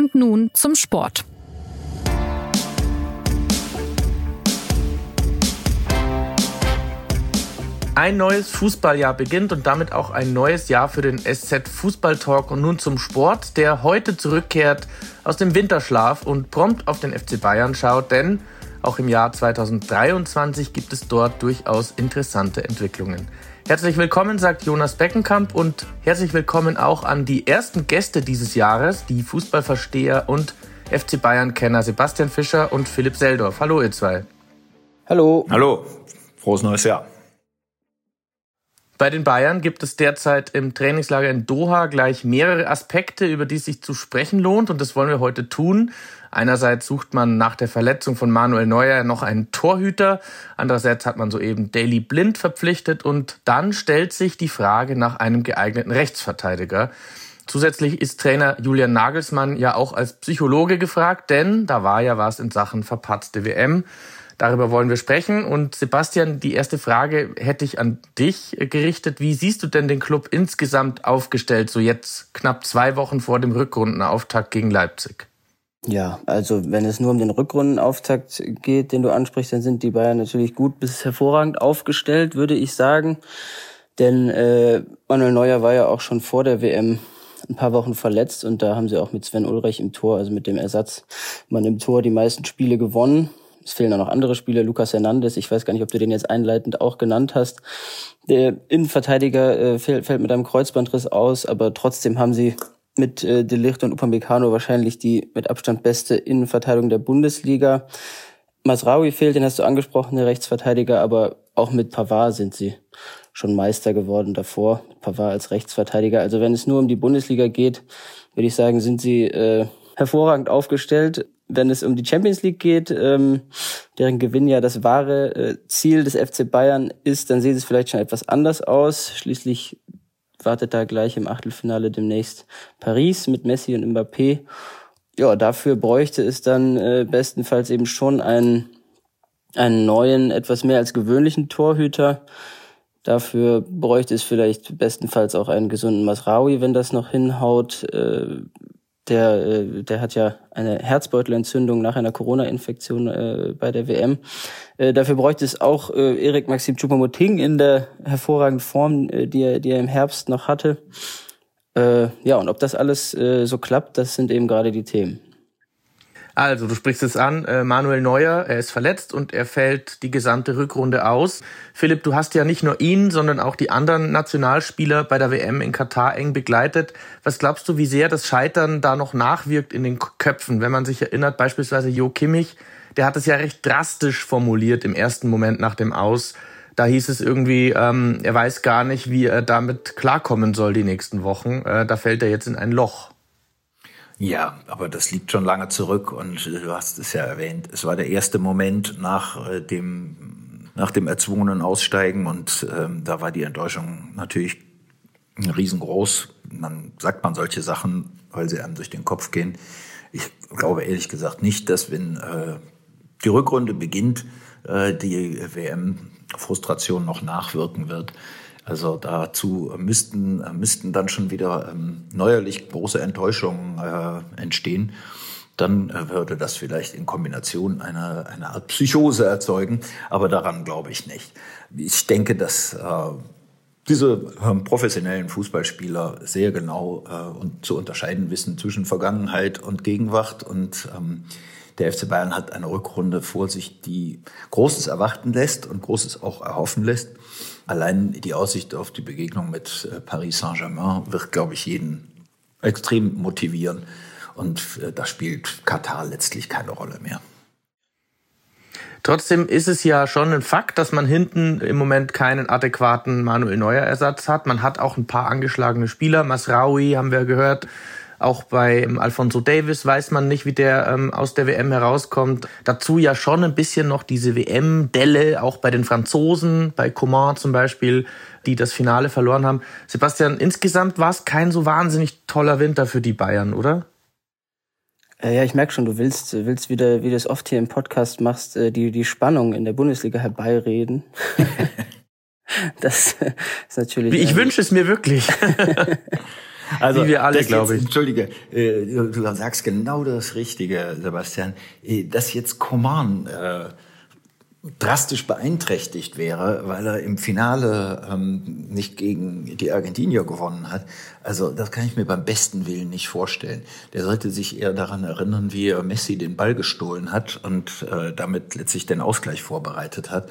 Und nun zum Sport. Ein neues Fußballjahr beginnt und damit auch ein neues Jahr für den SZ Fußball Talk und nun zum Sport, der heute zurückkehrt aus dem Winterschlaf und prompt auf den FC Bayern schaut, denn auch im Jahr 2023 gibt es dort durchaus interessante Entwicklungen. Herzlich willkommen, sagt Jonas Beckenkamp und herzlich willkommen auch an die ersten Gäste dieses Jahres, die Fußballversteher und FC Bayern-Kenner Sebastian Fischer und Philipp Seldorf. Hallo ihr zwei. Hallo. Hallo. Frohes neues Jahr. Bei den Bayern gibt es derzeit im Trainingslager in Doha gleich mehrere Aspekte, über die es sich zu sprechen lohnt und das wollen wir heute tun. Einerseits sucht man nach der Verletzung von Manuel Neuer noch einen Torhüter, andererseits hat man soeben Daily Blind verpflichtet und dann stellt sich die Frage nach einem geeigneten Rechtsverteidiger. Zusätzlich ist Trainer Julian Nagelsmann ja auch als Psychologe gefragt, denn da war ja was in Sachen verpatzte WM. Darüber wollen wir sprechen. Und Sebastian, die erste Frage hätte ich an dich gerichtet. Wie siehst du denn den Club insgesamt aufgestellt, so jetzt knapp zwei Wochen vor dem Rückrundenauftakt gegen Leipzig? Ja, also wenn es nur um den Rückrundenauftakt geht, den du ansprichst, dann sind die Bayern natürlich gut bis hervorragend aufgestellt, würde ich sagen. Denn äh, Manuel Neuer war ja auch schon vor der WM ein paar Wochen verletzt und da haben sie auch mit Sven Ulreich im Tor, also mit dem Ersatz, man im Tor die meisten Spiele gewonnen. Es fehlen auch noch andere Spieler, Lucas Hernandez, ich weiß gar nicht, ob du den jetzt einleitend auch genannt hast. Der Innenverteidiger äh, fällt, fällt mit einem Kreuzbandriss aus, aber trotzdem haben sie mit äh, De Ligt und Upamecano wahrscheinlich die mit Abstand beste Innenverteidigung der Bundesliga. Masraoui fehlt, den hast du angesprochen, der Rechtsverteidiger, aber auch mit Pavard sind sie schon Meister geworden davor, mit Pavard als Rechtsverteidiger. Also wenn es nur um die Bundesliga geht, würde ich sagen, sind sie äh, hervorragend aufgestellt wenn es um die Champions League geht, ähm, deren Gewinn ja das wahre äh, Ziel des FC Bayern ist, dann sieht es vielleicht schon etwas anders aus. Schließlich wartet da gleich im Achtelfinale demnächst Paris mit Messi und Mbappé. Ja, dafür bräuchte es dann äh, bestenfalls eben schon einen, einen neuen, etwas mehr als gewöhnlichen Torhüter. Dafür bräuchte es vielleicht bestenfalls auch einen gesunden Masraoui, wenn das noch hinhaut. Äh, der, äh, der hat ja eine Herzbeutelentzündung nach einer Corona-Infektion äh, bei der WM. Äh, dafür bräuchte es auch äh, Erik Maxim Choupo-Moting in der hervorragenden Form, äh, die, er, die er im Herbst noch hatte. Äh, ja, und ob das alles äh, so klappt, das sind eben gerade die Themen. Also, du sprichst es an, äh, Manuel Neuer, er ist verletzt und er fällt die gesamte Rückrunde aus. Philipp, du hast ja nicht nur ihn, sondern auch die anderen Nationalspieler bei der WM in Katar eng begleitet. Was glaubst du, wie sehr das Scheitern da noch nachwirkt in den Köpfen, wenn man sich erinnert, beispielsweise Jo Kimmich, der hat es ja recht drastisch formuliert im ersten Moment nach dem Aus. Da hieß es irgendwie, ähm, er weiß gar nicht, wie er damit klarkommen soll die nächsten Wochen. Äh, da fällt er jetzt in ein Loch. Ja, aber das liegt schon lange zurück und du hast es ja erwähnt. Es war der erste Moment nach äh, dem, nach dem erzwungenen Aussteigen und ähm, da war die Enttäuschung natürlich riesengroß. Man sagt man solche Sachen, weil sie einem durch den Kopf gehen. Ich glaube ehrlich gesagt nicht, dass wenn äh, die Rückrunde beginnt, äh, die WM-Frustration noch nachwirken wird. Also dazu müssten, müssten dann schon wieder ähm, neuerlich große Enttäuschungen äh, entstehen. Dann äh, würde das vielleicht in Kombination eine, eine Art Psychose erzeugen, aber daran glaube ich nicht. Ich denke, dass äh, diese ähm, professionellen Fußballspieler sehr genau äh, und zu unterscheiden wissen zwischen Vergangenheit und Gegenwart und ähm, der FC Bayern hat eine Rückrunde vor sich, die Großes erwarten lässt und Großes auch erhoffen lässt. Allein die Aussicht auf die Begegnung mit äh, Paris Saint-Germain wird, glaube ich, jeden extrem motivieren. Und äh, da spielt Katar letztlich keine Rolle mehr. Trotzdem ist es ja schon ein Fakt, dass man hinten im Moment keinen adäquaten Manuel Neuer Ersatz hat. Man hat auch ein paar angeschlagene Spieler. Masraoui haben wir gehört, auch bei ähm, Alfonso Davis weiß man nicht, wie der ähm, aus der WM herauskommt. Dazu ja schon ein bisschen noch diese WM-Delle, auch bei den Franzosen, bei Coman zum Beispiel, die das Finale verloren haben. Sebastian, insgesamt war es kein so wahnsinnig toller Winter für die Bayern, oder? Äh, ja, ich merke schon, du willst, willst wieder, wie du es oft hier im Podcast machst, äh, die, die Spannung in der Bundesliga herbeireden. das ist natürlich. Ich wünsche es mir wirklich. Also, Wie wir alle, glaube ich. Entschuldige, äh, du sagst genau das Richtige, Sebastian. Äh, dass jetzt Coman äh, drastisch beeinträchtigt wäre, weil er im Finale ähm, nicht gegen die Argentinier gewonnen hat. Also das kann ich mir beim besten Willen nicht vorstellen. Der sollte sich eher daran erinnern, wie er Messi den Ball gestohlen hat und äh, damit letztlich den Ausgleich vorbereitet hat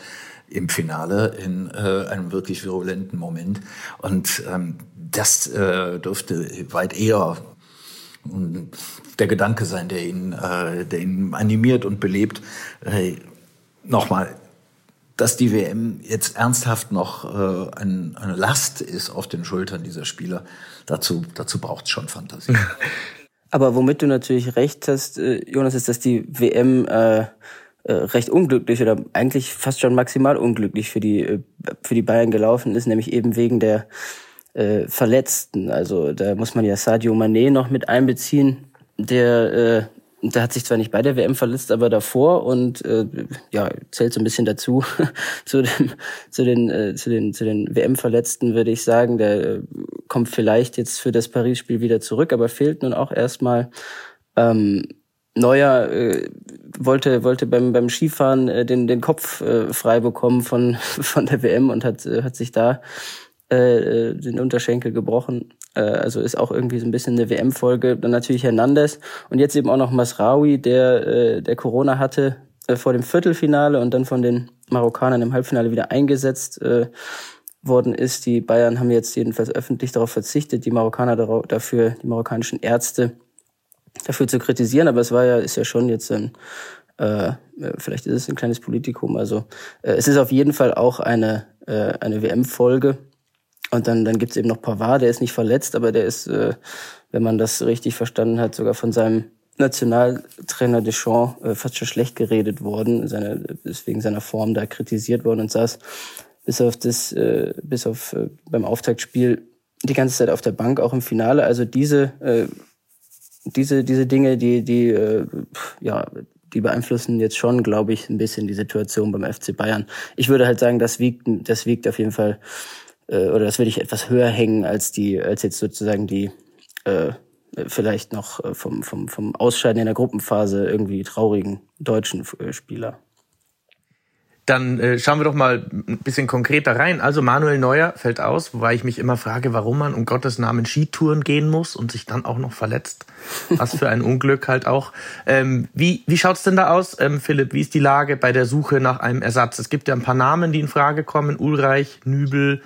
im Finale in äh, einem wirklich virulenten Moment. Und ähm, das äh, dürfte weit eher der Gedanke sein, der ihn, äh, der ihn animiert und belebt. Äh, nochmal, dass die WM jetzt ernsthaft noch äh, ein, eine Last ist auf den Schultern dieser Spieler, dazu, dazu braucht es schon Fantasie. Aber womit du natürlich recht hast, äh, Jonas, ist, dass die WM äh, recht unglücklich oder eigentlich fast schon maximal unglücklich für die, äh, für die Bayern gelaufen ist, nämlich eben wegen der äh, Verletzten. Also da muss man ja Sadio Mané noch mit einbeziehen, der äh, der hat sich zwar nicht bei der WM verletzt, aber davor und äh, ja zählt so ein bisschen dazu zu, dem, zu den äh, zu den zu den WM-Verletzten würde ich sagen. Der äh, kommt vielleicht jetzt für das Paris-Spiel wieder zurück, aber fehlt nun auch erstmal. Ähm, Neuer äh, wollte wollte beim beim Skifahren äh, den den Kopf äh, frei bekommen von von der WM und hat äh, hat sich da äh, den Unterschenkel gebrochen. Äh, also ist auch irgendwie so ein bisschen eine WM-Folge. Dann natürlich Hernandez und jetzt eben auch noch Masraoui, der, äh, der Corona hatte äh, vor dem Viertelfinale und dann von den Marokkanern im Halbfinale wieder eingesetzt äh, worden ist. Die Bayern haben jetzt jedenfalls öffentlich darauf verzichtet, die Marokkaner dafür, die marokkanischen Ärzte dafür zu kritisieren. Aber es war ja, ist ja schon jetzt ein, äh, vielleicht ist es ein kleines Politikum. Also äh, es ist auf jeden Fall auch eine, äh, eine WM-Folge und dann, dann gibt's eben noch Pavard, der ist nicht verletzt, aber der ist, äh, wenn man das richtig verstanden hat, sogar von seinem Nationaltrainer Deschamps äh, fast schon schlecht geredet worden, seine, wegen seiner Form da kritisiert worden und saß bis auf das, äh, bis auf äh, beim Auftaktspiel die ganze Zeit auf der Bank, auch im Finale. Also diese, äh, diese, diese Dinge, die, die, äh, ja, die beeinflussen jetzt schon, glaube ich, ein bisschen die Situation beim FC Bayern. Ich würde halt sagen, das wiegt, das wiegt auf jeden Fall äh, oder das würde ich etwas höher hängen als die, als jetzt sozusagen die äh, vielleicht noch äh, vom, vom, vom Ausscheiden in der Gruppenphase irgendwie traurigen deutschen äh, Spieler. Dann äh, schauen wir doch mal ein bisschen konkreter rein. Also Manuel Neuer fällt aus, wobei ich mich immer frage, warum man um Gottes Namen Skitouren gehen muss und sich dann auch noch verletzt. Was für ein Unglück halt auch. Ähm, wie wie schaut's denn da aus, ähm, Philipp? Wie ist die Lage bei der Suche nach einem Ersatz? Es gibt ja ein paar Namen, die in Frage kommen. Ulreich, Nübel,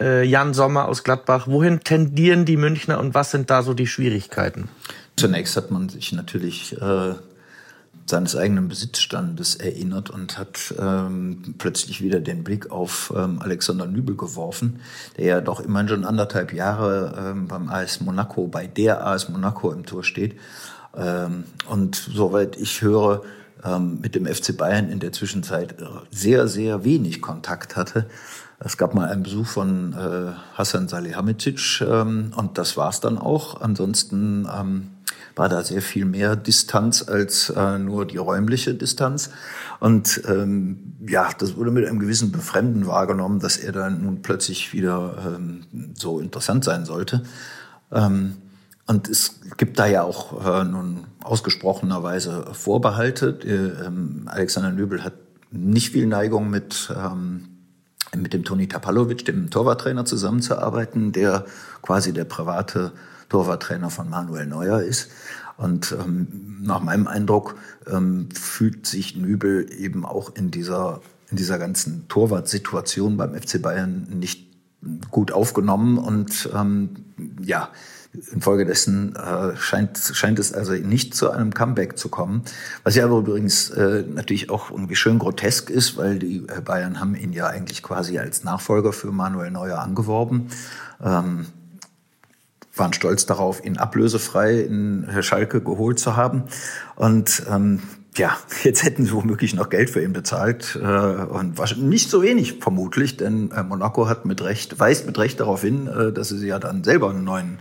äh, Jan Sommer aus Gladbach. Wohin tendieren die Münchner und was sind da so die Schwierigkeiten? Zunächst hat man sich natürlich äh, seines eigenen Besitzstandes erinnert und hat ähm, plötzlich wieder den Blick auf ähm, Alexander Nübel geworfen, der ja doch immerhin schon anderthalb Jahre ähm, beim AS Monaco, bei der AS Monaco im Tor steht. Ähm, und soweit ich höre, ähm, mit dem FC Bayern in der Zwischenzeit sehr, sehr wenig Kontakt hatte. Es gab mal einen Besuch von äh, Hassan Salihamidzic ähm, und das war's dann auch. Ansonsten ähm, war da sehr viel mehr Distanz als äh, nur die räumliche Distanz. Und ähm, ja, das wurde mit einem gewissen Befremden wahrgenommen, dass er dann nun plötzlich wieder ähm, so interessant sein sollte. Ähm, und es gibt da ja auch äh, nun ausgesprochenerweise Vorbehalte. Ähm, Alexander Nöbel hat nicht viel Neigung mit ähm, mit dem Toni Tapalovic, dem Torwarttrainer, zusammenzuarbeiten, der quasi der private Torwarttrainer von Manuel Neuer ist. Und ähm, nach meinem Eindruck ähm, fühlt sich Nübel eben auch in dieser, in dieser ganzen Torwartsituation beim FC Bayern nicht gut aufgenommen und ähm, ja, Infolgedessen äh, scheint, scheint es also nicht zu einem Comeback zu kommen. Was ja aber übrigens äh, natürlich auch irgendwie schön grotesk ist, weil die äh, Bayern haben ihn ja eigentlich quasi als Nachfolger für Manuel Neuer angeworben. Ähm, waren stolz darauf, ihn ablösefrei in Schalke geholt zu haben. Und ähm, ja, jetzt hätten sie womöglich noch Geld für ihn bezahlt äh, und nicht so wenig vermutlich, denn äh, Monaco hat mit Recht weist mit Recht darauf hin, äh, dass sie ja dann selber einen neuen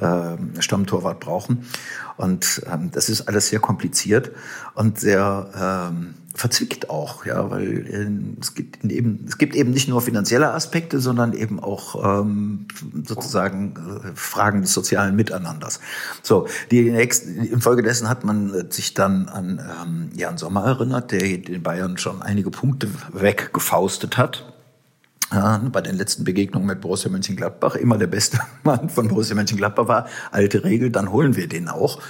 äh, Stammtorwart brauchen. Und ähm, das ist alles sehr kompliziert und sehr ähm, verzwickt auch, ja, weil äh, es gibt eben es gibt eben nicht nur finanzielle Aspekte, sondern eben auch ähm, sozusagen äh, Fragen des sozialen Miteinanders. So, die nächsten, infolgedessen hat man sich dann an ähm, Jan Sommer erinnert, der den Bayern schon einige Punkte weggefaustet hat bei den letzten Begegnungen mit Borussia Mönchengladbach immer der beste Mann von Borussia Mönchengladbach war. Alte Regel, dann holen wir den auch.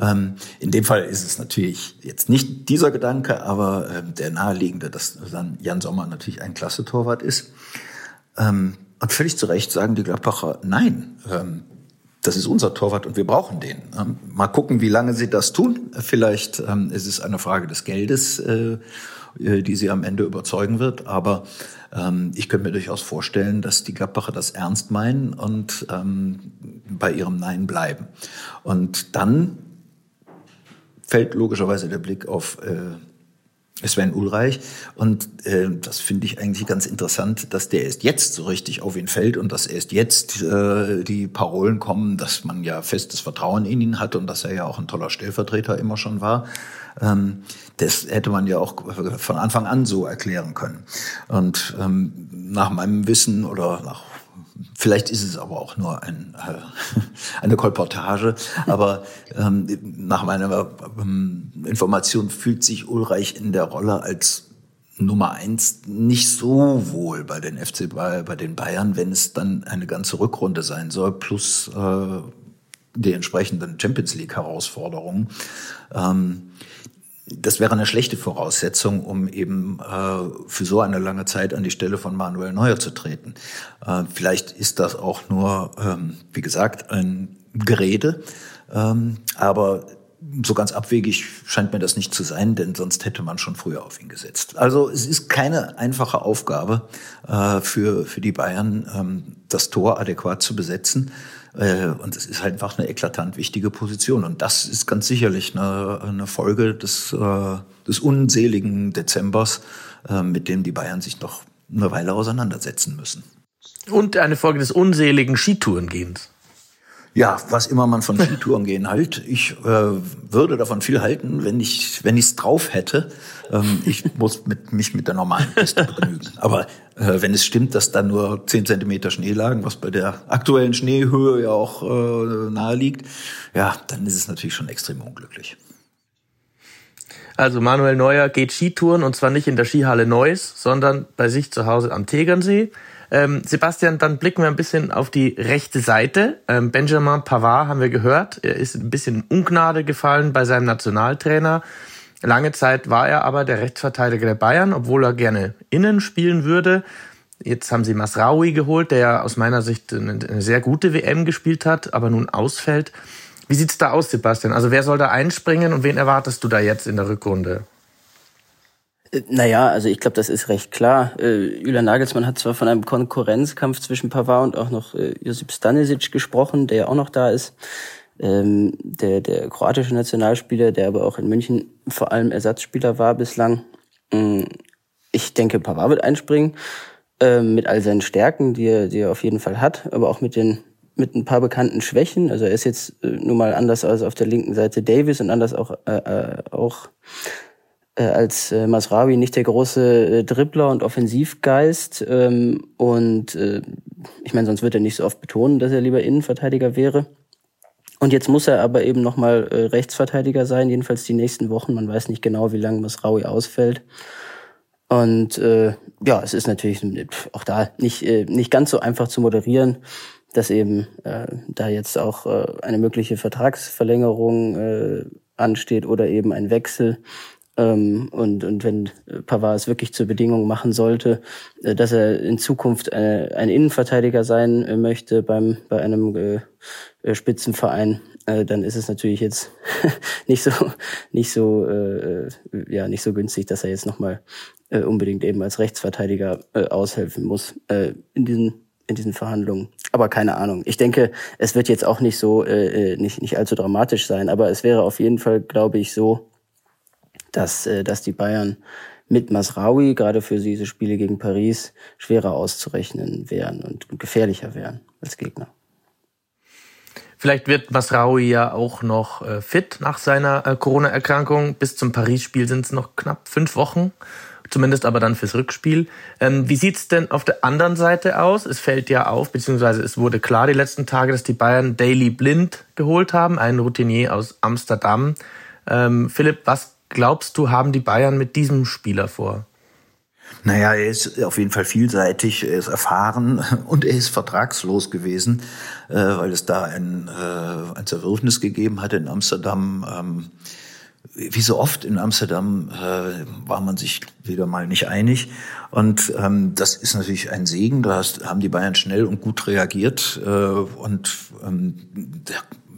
Ähm, in dem Fall ist es natürlich jetzt nicht dieser Gedanke, aber äh, der naheliegende, dass dann Jan Sommer natürlich ein klasse Torwart ist. Ähm, und völlig zu Recht sagen die Gladbacher, nein, ähm, das ist unser Torwart und wir brauchen den. Ähm, mal gucken, wie lange sie das tun. Vielleicht ähm, ist es eine Frage des Geldes, äh, die sie am Ende überzeugen wird, aber ähm, ich könnte mir durchaus vorstellen, dass die Gladbacher das ernst meinen und ähm, bei ihrem Nein bleiben. Und dann fällt logischerweise der Blick auf äh, Sven Ulreich. Und äh, das finde ich eigentlich ganz interessant, dass der erst jetzt so richtig auf ihn fällt und dass erst jetzt äh, die Parolen kommen, dass man ja festes Vertrauen in ihn hat und dass er ja auch ein toller Stellvertreter immer schon war. Ähm, das hätte man ja auch von Anfang an so erklären können. Und ähm, nach meinem Wissen oder nach Vielleicht ist es aber auch nur ein, äh, eine Kolportage. Aber ähm, nach meiner ähm, Information fühlt sich Ulreich in der Rolle als Nummer eins nicht so wohl bei den FC bei, bei den Bayern, wenn es dann eine ganze Rückrunde sein soll, plus äh, die entsprechenden Champions League Herausforderungen. Ähm, das wäre eine schlechte Voraussetzung, um eben äh, für so eine lange Zeit an die Stelle von Manuel Neuer zu treten. Äh, vielleicht ist das auch nur, ähm, wie gesagt, ein Gerede, ähm, aber so ganz abwegig scheint mir das nicht zu sein, denn sonst hätte man schon früher auf ihn gesetzt. Also es ist keine einfache Aufgabe äh, für, für die Bayern, ähm, das Tor adäquat zu besetzen. Äh, und es ist halt einfach eine eklatant wichtige Position. Und das ist ganz sicherlich eine, eine Folge des, äh, des unseligen Dezembers, äh, mit dem die Bayern sich noch eine Weile auseinandersetzen müssen. Und eine Folge des unseligen Skitourengehens. Ja, was immer man von Skitouren gehen halt. Ich äh, würde davon viel halten, wenn ich wenn ich es drauf hätte. Ähm, ich muss mit, mich mit der normalen Piste begnügen. Aber äh, wenn es stimmt, dass da nur zehn Zentimeter Schnee lagen, was bei der aktuellen Schneehöhe ja auch äh, nahe liegt, ja, dann ist es natürlich schon extrem unglücklich. Also Manuel Neuer geht Skitouren und zwar nicht in der Skihalle Neuss, sondern bei sich zu Hause am Tegernsee. Ähm, Sebastian, dann blicken wir ein bisschen auf die rechte Seite. Ähm, Benjamin Pavard haben wir gehört. Er ist ein bisschen Ungnade gefallen bei seinem Nationaltrainer. Lange Zeit war er aber der Rechtsverteidiger der Bayern, obwohl er gerne innen spielen würde. Jetzt haben sie Masraoui geholt, der ja aus meiner Sicht eine sehr gute WM gespielt hat, aber nun ausfällt. Wie sieht's da aus, Sebastian? Also wer soll da einspringen und wen erwartest du da jetzt in der Rückrunde? Äh, naja, also ich glaube, das ist recht klar. Äh, Julian Nagelsmann hat zwar von einem Konkurrenzkampf zwischen Pavard und auch noch äh, Josip Stanisic gesprochen, der ja auch noch da ist. Ähm, der, der kroatische Nationalspieler, der aber auch in München vor allem Ersatzspieler war bislang. Ähm, ich denke, Pavard wird einspringen äh, mit all seinen Stärken, die er, die er auf jeden Fall hat, aber auch mit den mit ein paar bekannten Schwächen. Also er ist jetzt äh, nun mal anders als auf der linken Seite Davis und anders auch äh, äh auch äh, als äh, Masrawi nicht der große äh, Dribbler und Offensivgeist. Ähm, und äh, ich meine, sonst wird er nicht so oft betonen, dass er lieber Innenverteidiger wäre. Und jetzt muss er aber eben nochmal äh, Rechtsverteidiger sein, jedenfalls die nächsten Wochen. Man weiß nicht genau, wie lange Masraui ausfällt. Und äh, ja, es ist natürlich auch da nicht, äh, nicht ganz so einfach zu moderieren, dass eben äh, da jetzt auch äh, eine mögliche Vertragsverlängerung äh, ansteht oder eben ein Wechsel. Ähm, und, und wenn Pavard es wirklich zur Bedingung machen sollte, äh, dass er in Zukunft eine, ein Innenverteidiger sein äh, möchte beim, bei einem äh, äh, Spitzenverein, äh, dann ist es natürlich jetzt nicht so, nicht so, äh, ja, nicht so günstig, dass er jetzt nochmal äh, unbedingt eben als Rechtsverteidiger äh, aushelfen muss äh, in diesen in diesen Verhandlungen. Aber keine Ahnung. Ich denke, es wird jetzt auch nicht so, äh, nicht, nicht allzu dramatisch sein, aber es wäre auf jeden Fall, glaube ich, so, dass, äh, dass die Bayern mit Masraoui gerade für diese Spiele gegen Paris schwerer auszurechnen wären und gefährlicher wären als Gegner. Vielleicht wird Masraoui ja auch noch äh, fit nach seiner äh, Corona-Erkrankung. Bis zum Paris-Spiel sind es noch knapp fünf Wochen. Zumindest aber dann fürs Rückspiel. Ähm, wie sieht's denn auf der anderen Seite aus? Es fällt ja auf, beziehungsweise es wurde klar die letzten Tage, dass die Bayern Daily Blind geholt haben, einen Routinier aus Amsterdam. Ähm, Philipp, was glaubst du, haben die Bayern mit diesem Spieler vor? Naja, er ist auf jeden Fall vielseitig, er ist erfahren und er ist vertragslos gewesen, äh, weil es da ein, äh, ein Zerwürfnis gegeben hatte in Amsterdam. Ähm, wie so oft in Amsterdam äh, war man sich wieder mal nicht einig. Und ähm, das ist natürlich ein Segen. Da hast, haben die Bayern schnell und gut reagiert. Äh, und ähm,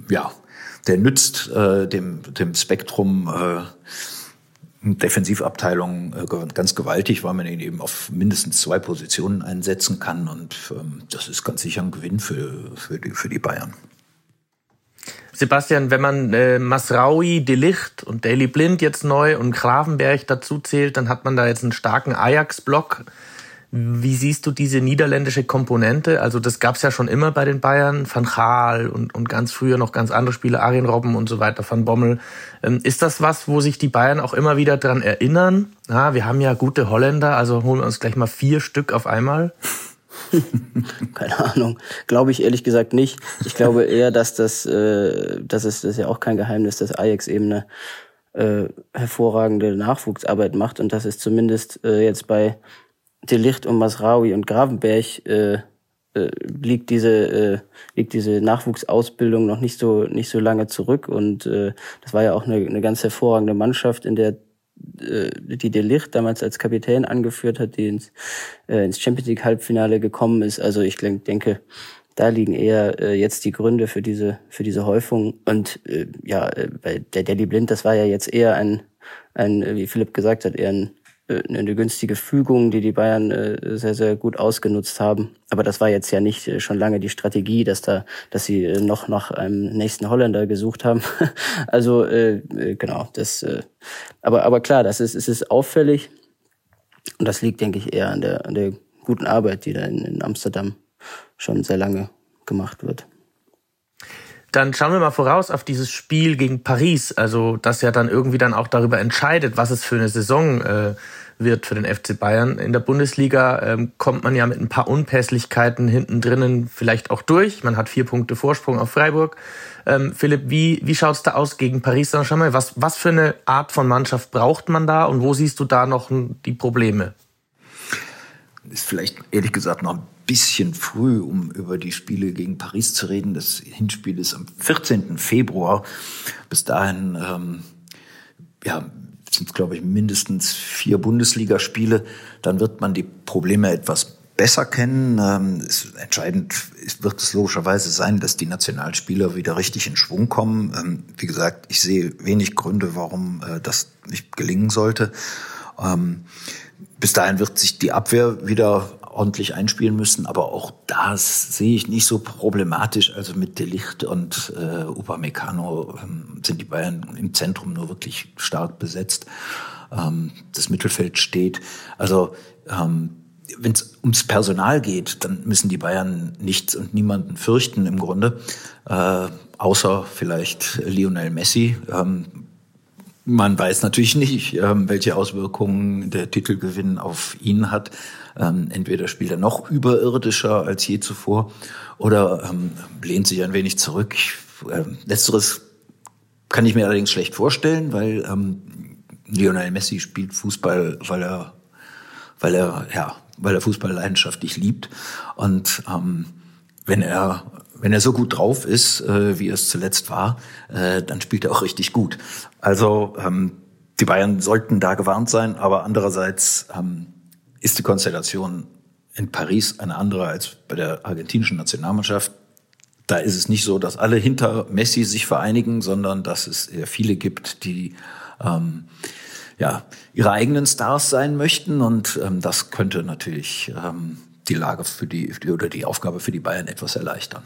ja, der nützt äh, dem, dem Spektrum äh, Defensivabteilung äh, ganz gewaltig, weil man ihn eben auf mindestens zwei Positionen einsetzen kann. Und ähm, das ist ganz sicher ein Gewinn für, für, die, für die Bayern. Sebastian, wenn man äh, Masraui, Delicht und Daily Blind jetzt neu und Gravenberg dazu zählt, dann hat man da jetzt einen starken Ajax-Block. Wie siehst du diese niederländische Komponente? Also das gab's ja schon immer bei den Bayern, Van Gaal und, und ganz früher noch ganz andere Spieler, Arjen Robben und so weiter, Van Bommel. Ähm, ist das was, wo sich die Bayern auch immer wieder dran erinnern? Ja, wir haben ja gute Holländer, also holen wir uns gleich mal vier Stück auf einmal. Keine Ahnung. Glaube ich ehrlich gesagt nicht. Ich glaube eher, dass das, äh, das ist, das ist ja auch kein Geheimnis, dass Ajax eben eine äh, hervorragende Nachwuchsarbeit macht und dass es zumindest äh, jetzt bei Delicht und Masraoui und Gravenberg äh, äh, liegt diese äh, liegt diese Nachwuchsausbildung noch nicht so nicht so lange zurück und äh, das war ja auch eine, eine ganz hervorragende Mannschaft, in der äh, die De Licht damals als Kapitän angeführt hat, die ins, äh, ins Champions League Halbfinale gekommen ist. Also ich denke, da liegen eher äh, jetzt die Gründe für diese für diese Häufung. Und äh, ja, äh, bei der Delhi Blind, das war ja jetzt eher ein, ein wie Philipp gesagt hat, eher ein eine günstige Fügung, die die Bayern äh, sehr, sehr gut ausgenutzt haben. Aber das war jetzt ja nicht äh, schon lange die Strategie, dass da, dass sie noch nach einem nächsten Holländer gesucht haben. also äh, genau, das. Äh, aber aber klar, das ist es ist auffällig und das liegt, denke ich, eher an der an der guten Arbeit, die da in, in Amsterdam schon sehr lange gemacht wird. Dann schauen wir mal voraus auf dieses Spiel gegen Paris, also das ja dann irgendwie dann auch darüber entscheidet, was es für eine Saison äh, wird für den FC Bayern. In der Bundesliga ähm, kommt man ja mit ein paar Unpässlichkeiten hinten drinnen vielleicht auch durch. Man hat vier Punkte Vorsprung auf Freiburg. Ähm, Philipp, wie, wie schaut's da aus gegen Paris? Dann schau mal, was, was für eine Art von Mannschaft braucht man da und wo siehst du da noch die Probleme? Ist vielleicht ehrlich gesagt noch ein bisschen früh, um über die Spiele gegen Paris zu reden. Das Hinspiel ist am 14. Februar. Bis dahin ähm, ja, sind, glaube ich, mindestens vier Bundesligaspiele. Dann wird man die Probleme etwas besser kennen. Ähm, es, entscheidend ist, wird es logischerweise sein, dass die Nationalspieler wieder richtig in Schwung kommen. Ähm, wie gesagt, ich sehe wenig Gründe, warum äh, das nicht gelingen sollte. Ähm, bis dahin wird sich die Abwehr wieder ordentlich einspielen müssen, aber auch das sehe ich nicht so problematisch. Also mit Delicht und äh, Upamecano ähm, sind die Bayern im Zentrum nur wirklich stark besetzt. Ähm, das Mittelfeld steht. Also ähm, wenn es ums Personal geht, dann müssen die Bayern nichts und niemanden fürchten im Grunde, äh, außer vielleicht Lionel Messi. Ähm, man weiß natürlich nicht, ähm, welche Auswirkungen der Titelgewinn auf ihn hat. Ähm, entweder spielt er noch überirdischer als je zuvor oder ähm, lehnt sich ein wenig zurück. letzteres kann ich mir allerdings schlecht vorstellen, weil Lionel Messi spielt Fußball, weil er, weil er, ja, weil er Fußball leidenschaftlich liebt. Und ähm, wenn er wenn er so gut drauf ist, äh, wie es zuletzt war, äh, dann spielt er auch richtig gut. Also ähm, die Bayern sollten da gewarnt sein, aber andererseits ähm, ist die Konstellation in Paris eine andere als bei der argentinischen Nationalmannschaft. Da ist es nicht so, dass alle hinter Messi sich vereinigen, sondern dass es eher viele gibt, die ähm, ja ihre eigenen Stars sein möchten und ähm, das könnte natürlich ähm, die Lage für die oder die Aufgabe für die Bayern etwas erleichtern.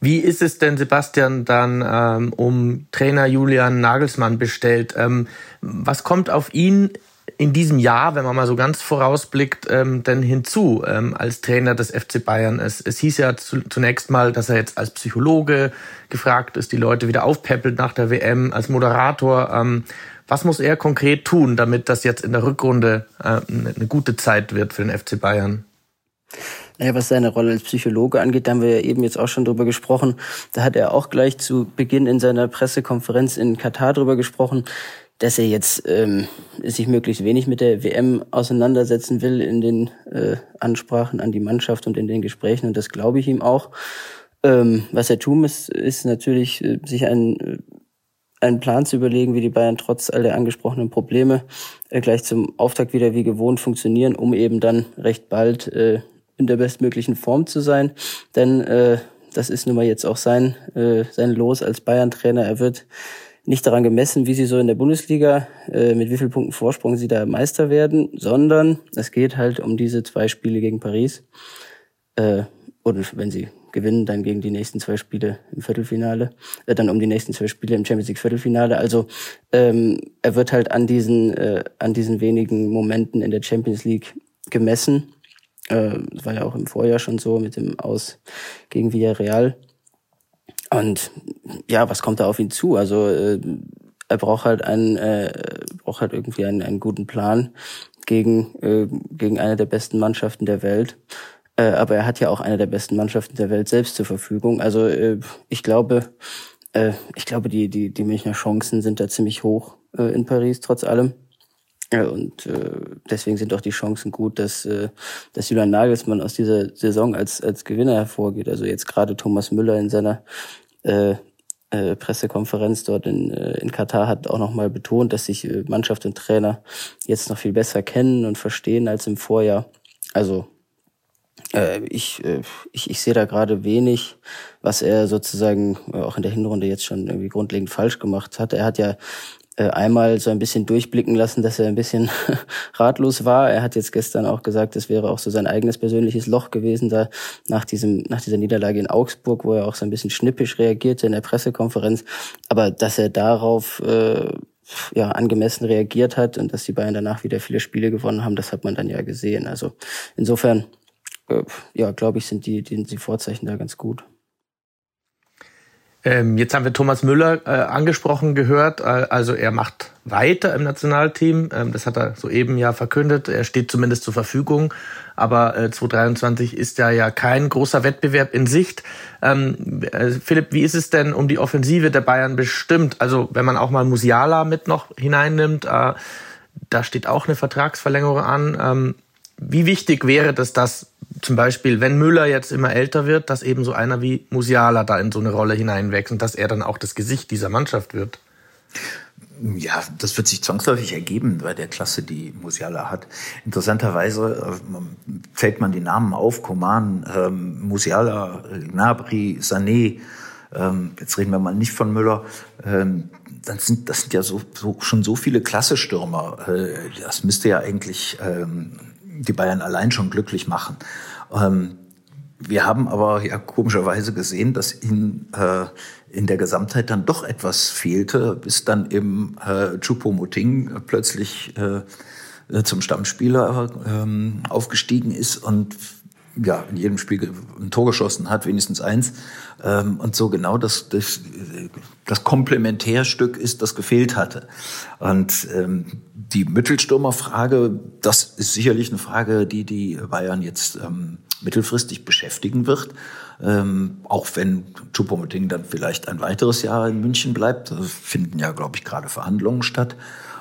Wie ist es denn, Sebastian, dann ähm, um Trainer Julian Nagelsmann bestellt? Ähm, was kommt auf ihn in diesem Jahr, wenn man mal so ganz vorausblickt, ähm, denn hinzu ähm, als Trainer des FC Bayern? Es, es hieß ja zu, zunächst mal, dass er jetzt als Psychologe gefragt ist, die Leute wieder aufpäppelt nach der WM, als Moderator. Ähm, was muss er konkret tun, damit das jetzt in der Rückrunde äh, eine gute Zeit wird für den FC Bayern? Naja, was seine Rolle als Psychologe angeht, da haben wir ja eben jetzt auch schon drüber gesprochen. Da hat er auch gleich zu Beginn in seiner Pressekonferenz in Katar drüber gesprochen, dass er jetzt ähm, sich möglichst wenig mit der WM auseinandersetzen will in den äh, Ansprachen an die Mannschaft und in den Gesprächen. Und das glaube ich ihm auch. Ähm, was er tun muss, ist natürlich, äh, sich einen, äh, einen Plan zu überlegen, wie die Bayern trotz all der angesprochenen Probleme äh, gleich zum Auftakt wieder wie gewohnt funktionieren, um eben dann recht bald äh, in der bestmöglichen Form zu sein. Denn äh, das ist nun mal jetzt auch sein, äh, sein Los als Bayern-Trainer. Er wird nicht daran gemessen, wie sie so in der Bundesliga, äh, mit wie vielen Punkten Vorsprung sie da Meister werden, sondern es geht halt um diese zwei Spiele gegen Paris. Äh, und wenn sie gewinnen, dann gegen die nächsten zwei Spiele im Viertelfinale, äh, dann um die nächsten zwei Spiele im Champions League Viertelfinale. Also ähm, er wird halt an diesen, äh, an diesen wenigen Momenten in der Champions League gemessen. Äh, war ja auch im Vorjahr schon so mit dem Aus gegen Villarreal. Und ja, was kommt da auf ihn zu? Also äh, er braucht halt einen, äh, braucht halt irgendwie einen, einen guten Plan gegen äh, gegen eine der besten Mannschaften der Welt. Äh, aber er hat ja auch eine der besten Mannschaften der Welt selbst zur Verfügung. Also äh, ich glaube, äh, ich glaube die die die Münchner Chancen sind da ziemlich hoch äh, in Paris trotz allem. Ja, und äh, deswegen sind auch die Chancen gut, dass, äh, dass Julian Nagelsmann aus dieser Saison als, als Gewinner hervorgeht. Also jetzt gerade Thomas Müller in seiner äh, äh, Pressekonferenz dort in, äh, in Katar hat auch nochmal betont, dass sich äh, Mannschaft und Trainer jetzt noch viel besser kennen und verstehen als im Vorjahr. Also äh, ich, äh, ich, ich sehe da gerade wenig, was er sozusagen äh, auch in der Hinrunde jetzt schon irgendwie grundlegend falsch gemacht hat. Er hat ja äh, einmal so ein bisschen durchblicken lassen, dass er ein bisschen ratlos war. Er hat jetzt gestern auch gesagt, es wäre auch so sein eigenes persönliches Loch gewesen, da nach diesem, nach dieser Niederlage in Augsburg, wo er auch so ein bisschen schnippisch reagierte in der Pressekonferenz. Aber dass er darauf äh, ja, angemessen reagiert hat und dass die Bayern danach wieder viele Spiele gewonnen haben, das hat man dann ja gesehen. Also insofern, äh, ja, glaube ich, sind die, die, die Vorzeichen da ganz gut. Ähm, jetzt haben wir Thomas Müller äh, angesprochen gehört. Äh, also er macht weiter im Nationalteam. Ähm, das hat er soeben ja verkündet. Er steht zumindest zur Verfügung. Aber äh, 2023 ist ja ja kein großer Wettbewerb in Sicht. Ähm, äh, Philipp, wie ist es denn um die Offensive der Bayern bestimmt? Also wenn man auch mal Musiala mit noch hineinnimmt, äh, da steht auch eine Vertragsverlängerung an. Ähm, wie wichtig wäre das, dass zum Beispiel, wenn Müller jetzt immer älter wird, dass eben so einer wie Musiala da in so eine Rolle hineinwächst und dass er dann auch das Gesicht dieser Mannschaft wird? Ja, das wird sich zwangsläufig ergeben bei der Klasse, die Musiala hat. Interessanterweise äh, fällt man die Namen auf, Koman, ähm, Musiala, Gnabry, Sané, ähm, jetzt reden wir mal nicht von Müller, ähm, das sind, das sind ja so, so, schon so viele Klasse-Stürmer. Äh, das müsste ja eigentlich ähm, die Bayern allein schon glücklich machen. Ähm, wir haben aber ja komischerweise gesehen, dass ihnen äh, in der Gesamtheit dann doch etwas fehlte, bis dann eben äh, Choupo-Moting plötzlich äh, zum Stammspieler ähm, aufgestiegen ist und ja, in jedem Spiel ein Tor geschossen hat, wenigstens eins. Ähm, und so genau das, das, das Komplementärstück ist, das gefehlt hatte. Und ähm, die Mittelstürmerfrage, das ist sicherlich eine Frage, die die Bayern jetzt ähm, mittelfristig beschäftigen wird. Ähm, auch wenn Choupo-Moting dann vielleicht ein weiteres Jahr in München bleibt. Da finden ja, glaube ich, gerade Verhandlungen statt.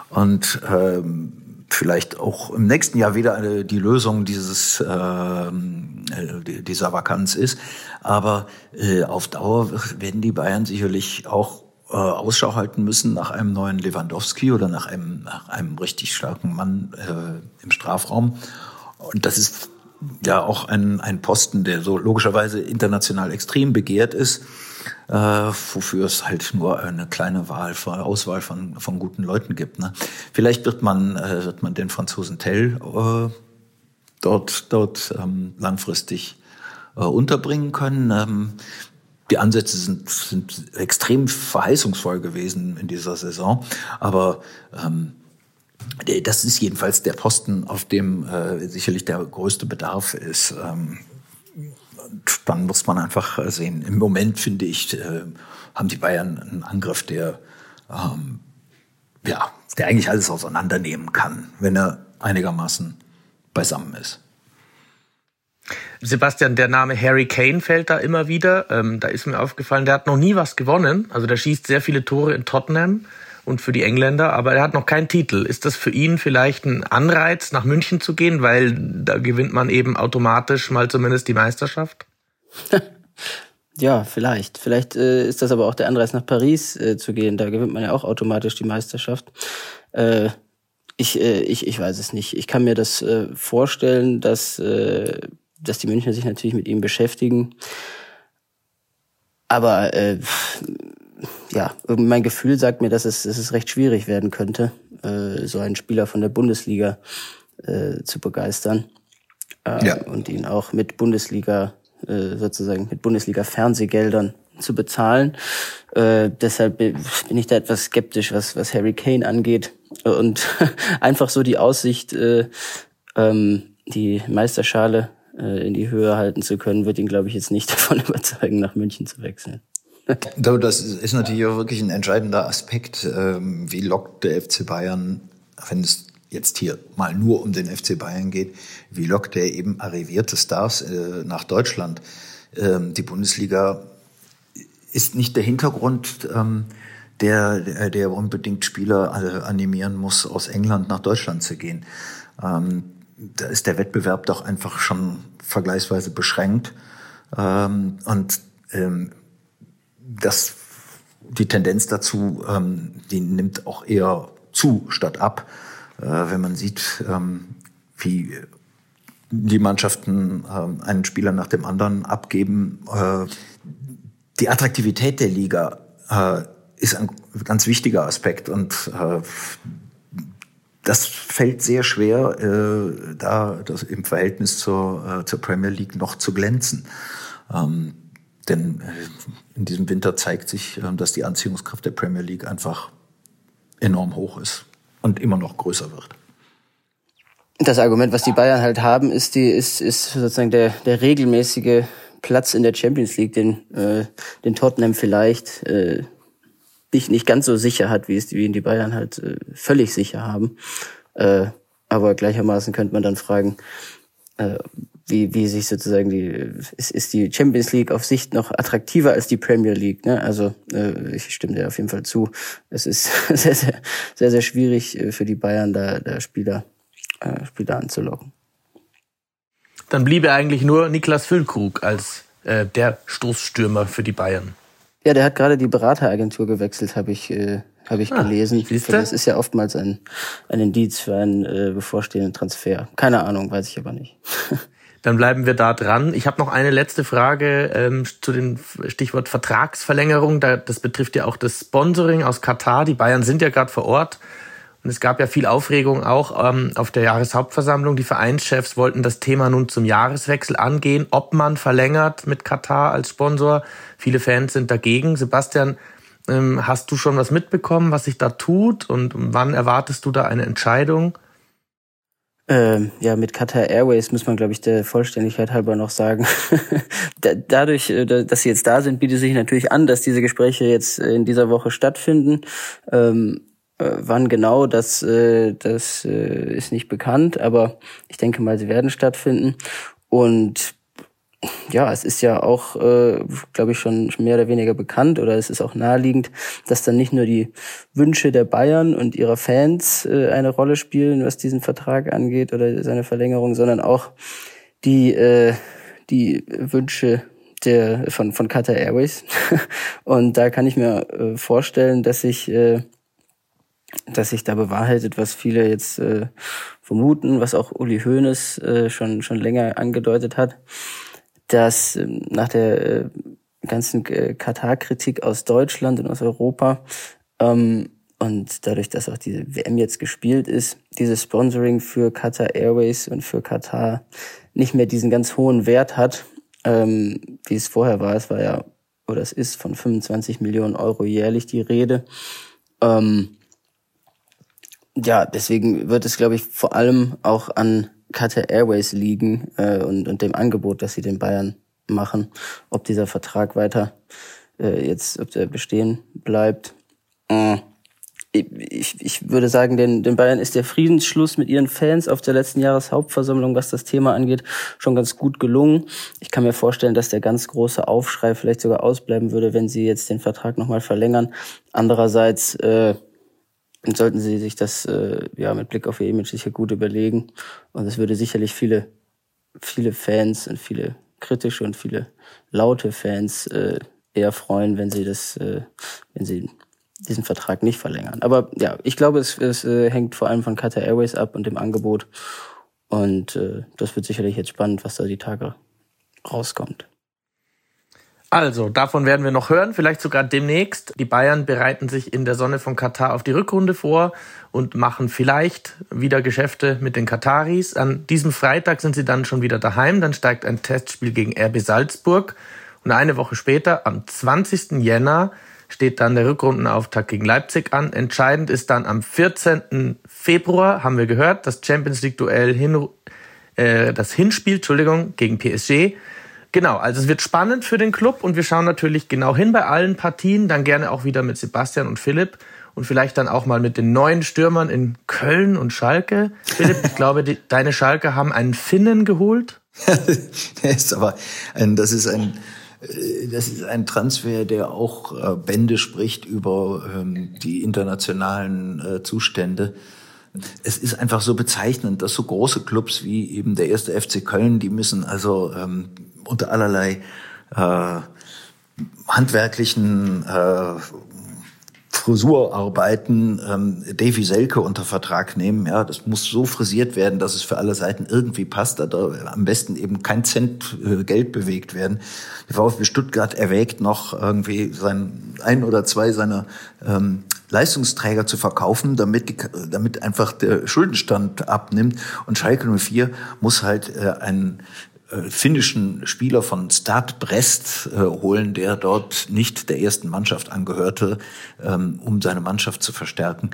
Und ähm, vielleicht auch im nächsten Jahr wieder eine, die Lösung dieses ähm, äh, dieser Vakanz ist. Aber äh, auf Dauer werden die Bayern sicherlich auch äh, Ausschau halten müssen nach einem neuen Lewandowski oder nach einem nach einem richtig starken Mann äh, im Strafraum. Und das ist ja auch ein, ein Posten, der so logischerweise international extrem begehrt ist äh, wofür es halt nur eine kleine Wahl, Auswahl von, von guten Leuten gibt. Ne? Vielleicht wird man, äh, wird man den Franzosen Tell äh, dort, dort ähm, langfristig äh, unterbringen können. Ähm, die Ansätze sind, sind extrem verheißungsvoll gewesen in dieser Saison, aber ähm, Das ist jedenfalls der Posten, auf dem äh, sicherlich der größte Bedarf ist. Ähm, dann muss man einfach sehen. Im Moment finde ich, äh, haben die Bayern einen Angriff, der ähm, ja, der eigentlich alles auseinandernehmen kann, wenn er einigermaßen beisammen ist. Sebastian, der Name Harry Kane fällt da immer wieder. Ähm, da ist mir aufgefallen, der hat noch nie was gewonnen. Also der schießt sehr viele Tore in Tottenham und für die Engländer, aber er hat noch keinen Titel. Ist das für ihn vielleicht ein Anreiz, nach München zu gehen, weil da gewinnt man eben automatisch mal zumindest die Meisterschaft? ja, vielleicht. Vielleicht äh, ist das aber auch der Anreiz, nach Paris äh, zu gehen. Da gewinnt man ja auch automatisch die Meisterschaft. Äh, ich, äh, ich, ich weiß es nicht. Ich kann mir das äh, vorstellen, dass, äh, dass die Münchner sich natürlich mit ihm beschäftigen. Aber äh, ja, mein Gefühl sagt mir, dass es, dass es recht schwierig werden könnte, äh, so einen Spieler von der Bundesliga äh, zu begeistern. Äh, ja. Und ihn auch mit Bundesliga, äh, sozusagen mit Bundesliga-Fernsehgeldern zu bezahlen. Äh, deshalb bin ich da etwas skeptisch, was, was Harry Kane angeht. Und einfach so die Aussicht, äh, ähm, die Meisterschale äh, in die Höhe halten zu können, wird ihn, glaube ich, jetzt nicht davon überzeugen, nach München zu wechseln. Das ist natürlich auch wirklich ein entscheidender Aspekt. Ähm, wie lockt der FC Bayern, wenn es jetzt hier mal nur um den FC Bayern geht, wie lockt er eben arrivierte Stars äh, nach Deutschland? Ähm, die Bundesliga ist nicht der Hintergrund, ähm, der, der unbedingt Spieler äh, animieren muss, aus England nach Deutschland zu gehen. Da ist der Wettbewerb doch einfach schon vergleichsweise beschränkt. Und das, die Tendenz dazu, ähm, die nimmt auch eher zu statt ab, äh, wenn man sieht, ähm, wie die Mannschaften äh, einen Spieler nach dem anderen abgeben. Äh, die Attraktivität der Liga äh, ist ein ganz wichtiger Aspekt und äh, das fällt sehr schwer, äh, da das im Verhältnis zur, äh, zur Premier League noch zu glänzen. Ähm, denn äh, in diesem Winter zeigt sich, äh, dass die Anziehungskraft der Premier League einfach enorm hoch ist und immer noch größer wird. Das Argument, was die Bayern halt haben, ist die ist ist sozusagen der der regelmäßige Platz in der Champions League, den äh, den Tottenham vielleicht äh, nicht nicht ganz so sicher hat, wie es wie ihn die Bayern halt äh, völlig sicher haben. Äh, aber gleichermaßen könnte man dann fragen, äh, wie, wie sich sozusagen die, ist, ist die Champions League auf Sicht noch attraktiver als die Premier League. Ne? Also äh, ich stimme dir auf jeden Fall zu. Es ist sehr, sehr, sehr, sehr schwierig äh, für die Bayern, da, da Spieler, äh, Spieler anzulocken. Dann bliebe eigentlich nur Niklas Füllkrug als äh, der Stoßstürmer für die Bayern. Ja, der hat gerade die Berateragentur gewechselt, habe ich, äh, hab ich ah, gelesen. Das ist ja oftmals ein, ein Indiz für einen äh, bevorstehenden Transfer. Keine Ahnung, weiß ich aber nicht. Dann bleiben wir da dran. Ich habe noch eine letzte Frage ähm, zu dem Stichwort Vertragsverlängerung. Da, das betrifft ja auch das Sponsoring aus Katar. Die Bayern sind ja gerade vor Ort. Und es gab ja viel Aufregung auch ähm, auf der Jahreshauptversammlung. Die Vereinschefs wollten das Thema nun zum Jahreswechsel angehen, ob man verlängert mit Katar als Sponsor. Viele Fans sind dagegen. Sebastian, ähm, hast du schon was mitbekommen, was sich da tut? Und wann erwartest du da eine Entscheidung? Ähm, ja, mit Qatar Airways muss man, glaube ich, der Vollständigkeit halber noch sagen. Dadurch, äh, dass sie jetzt da sind, bietet sich natürlich an, dass diese Gespräche jetzt äh, in dieser Woche stattfinden. Ähm, äh, wann genau, das, äh, das äh, ist nicht bekannt, aber ich denke mal, sie werden stattfinden. Und ja, es ist ja auch, äh, glaube ich, schon mehr oder weniger bekannt oder es ist auch naheliegend, dass dann nicht nur die Wünsche der Bayern und ihrer Fans äh, eine Rolle spielen, was diesen Vertrag angeht oder seine Verlängerung, sondern auch die, äh, die Wünsche der, von, von Qatar Airways. und da kann ich mir äh, vorstellen, dass sich, äh, dass sich da bewahrheitet, was viele jetzt äh, vermuten, was auch Uli Hoeneß äh, schon, schon länger angedeutet hat dass ähm, nach der äh, ganzen äh, Katar-Kritik aus Deutschland und aus Europa ähm, und dadurch, dass auch diese WM jetzt gespielt ist, dieses Sponsoring für Qatar Airways und für Katar nicht mehr diesen ganz hohen Wert hat, ähm, wie es vorher war. Es war ja, oder es ist von 25 Millionen Euro jährlich die Rede. Ähm, ja, deswegen wird es, glaube ich, vor allem auch an Qatar Airways liegen äh, und, und dem Angebot, das sie den Bayern machen, ob dieser Vertrag weiter äh, jetzt, ob der bestehen bleibt. Äh, ich, ich würde sagen, den, den Bayern ist der Friedensschluss mit ihren Fans auf der letzten Jahreshauptversammlung, was das Thema angeht, schon ganz gut gelungen. Ich kann mir vorstellen, dass der ganz große Aufschrei vielleicht sogar ausbleiben würde, wenn sie jetzt den Vertrag nochmal verlängern. Andererseits äh, sollten sie sich das äh, ja mit Blick auf ihr Image sicher gut überlegen. Und es würde sicherlich viele, viele Fans und viele kritische und viele laute Fans äh, eher freuen, wenn sie das, äh, wenn sie diesen Vertrag nicht verlängern. Aber ja, ich glaube, es, es äh, hängt vor allem von Qatar Airways ab und dem Angebot. Und äh, das wird sicherlich jetzt spannend, was da die Tage rauskommt. Also, davon werden wir noch hören, vielleicht sogar demnächst. Die Bayern bereiten sich in der Sonne von Katar auf die Rückrunde vor und machen vielleicht wieder Geschäfte mit den Kataris. An diesem Freitag sind sie dann schon wieder daheim. Dann steigt ein Testspiel gegen RB Salzburg. Und eine Woche später, am 20. Jänner, steht dann der Rückrundenauftakt gegen Leipzig an. Entscheidend ist dann am 14. Februar, haben wir gehört, das Champions League Duell hin, äh, das Hinspiel, Entschuldigung, gegen PSG. Genau, also es wird spannend für den Club und wir schauen natürlich genau hin bei allen Partien, dann gerne auch wieder mit Sebastian und Philipp und vielleicht dann auch mal mit den neuen Stürmern in Köln und Schalke. Philipp, ich glaube, die, deine Schalke haben einen Finnen geholt. der ist aber ein, das ist ein äh, das ist ein Transfer, der auch äh, Bände spricht über ähm, die internationalen äh, Zustände. Es ist einfach so bezeichnend, dass so große Clubs wie eben der erste FC Köln, die müssen also ähm, unter allerlei äh, handwerklichen äh, Frisurarbeiten ähm, Davy Selke unter Vertrag nehmen. Ja, das muss so frisiert werden, dass es für alle Seiten irgendwie passt. Da am besten eben kein Cent äh, Geld bewegt werden. Die VfB Stuttgart erwägt noch irgendwie sein ein oder zwei seiner ähm, Leistungsträger zu verkaufen, damit, damit einfach der Schuldenstand abnimmt. Und Schalke 04 muss halt äh, einen äh, finnischen Spieler von Start Brest äh, holen, der dort nicht der ersten Mannschaft angehörte, ähm, um seine Mannschaft zu verstärken.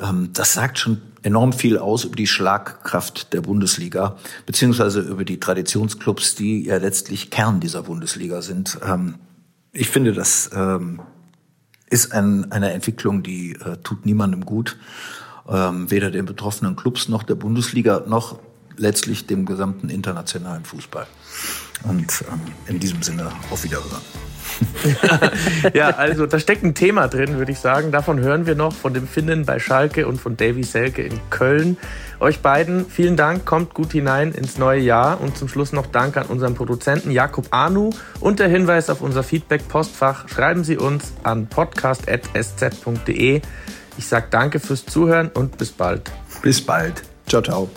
Ähm, das sagt schon enorm viel aus über die Schlagkraft der Bundesliga, beziehungsweise über die Traditionsclubs, die ja letztlich Kern dieser Bundesliga sind. Ähm, ich finde, das ist ein, eine Entwicklung, die äh, tut niemandem gut. Ähm, weder den betroffenen Clubs noch der Bundesliga noch letztlich dem gesamten internationalen Fußball. Und ähm, in diesem Sinne auf Wiederhören. ja, also da steckt ein Thema drin, würde ich sagen. Davon hören wir noch von dem Finnen bei Schalke und von Davy Selke in Köln. Euch beiden vielen Dank, kommt gut hinein ins neue Jahr und zum Schluss noch Dank an unseren Produzenten Jakob Anu und der Hinweis auf unser Feedback-Postfach. Schreiben Sie uns an podcast.sz.de. Ich sage danke fürs Zuhören und bis bald. Bis bald. Ciao, ciao.